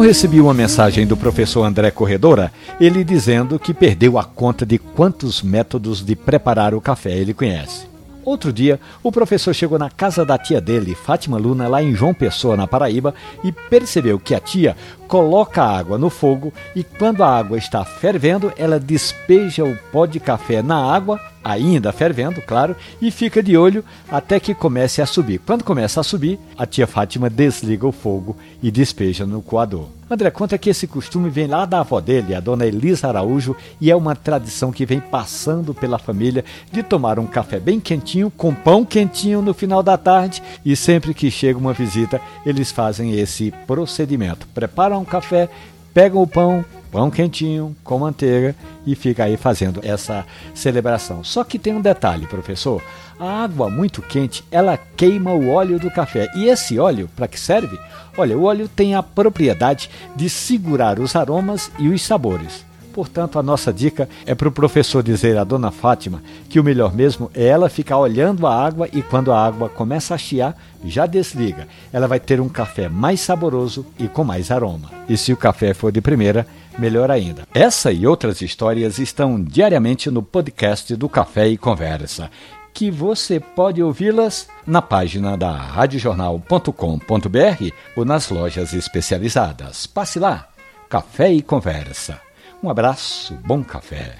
recebi uma mensagem do professor André Corredora, ele dizendo que perdeu a conta de quantos métodos de preparar o café ele conhece. Outro dia, o professor chegou na casa da tia dele, Fátima Luna, lá em João Pessoa, na Paraíba, e percebeu que a tia coloca a água no fogo e quando a água está fervendo, ela despeja o pó de café na água, ainda fervendo, claro, e fica de olho até que comece a subir. Quando começa a subir, a tia Fátima desliga o fogo e despeja no coador. André conta que esse costume vem lá da avó dele, a dona Elisa Araújo, e é uma tradição que vem passando pela família de tomar um café bem quentinho, com pão quentinho no final da tarde, e sempre que chega uma visita, eles fazem esse procedimento. Preparam um café, pegam o pão, pão quentinho, com manteiga e fica aí fazendo essa celebração. Só que tem um detalhe, professor. A água muito quente, ela queima o óleo do café. E esse óleo, para que serve? Olha, o óleo tem a propriedade de segurar os aromas e os sabores. Portanto, a nossa dica é para o professor dizer à dona Fátima que o melhor mesmo é ela ficar olhando a água e quando a água começa a chiar, já desliga. Ela vai ter um café mais saboroso e com mais aroma. E se o café for de primeira, melhor ainda. Essa e outras histórias estão diariamente no podcast do Café e Conversa que você pode ouvi-las na página da radiojornal.com.br ou nas lojas especializadas. Passe lá. Café e Conversa. Um abraço, bom café.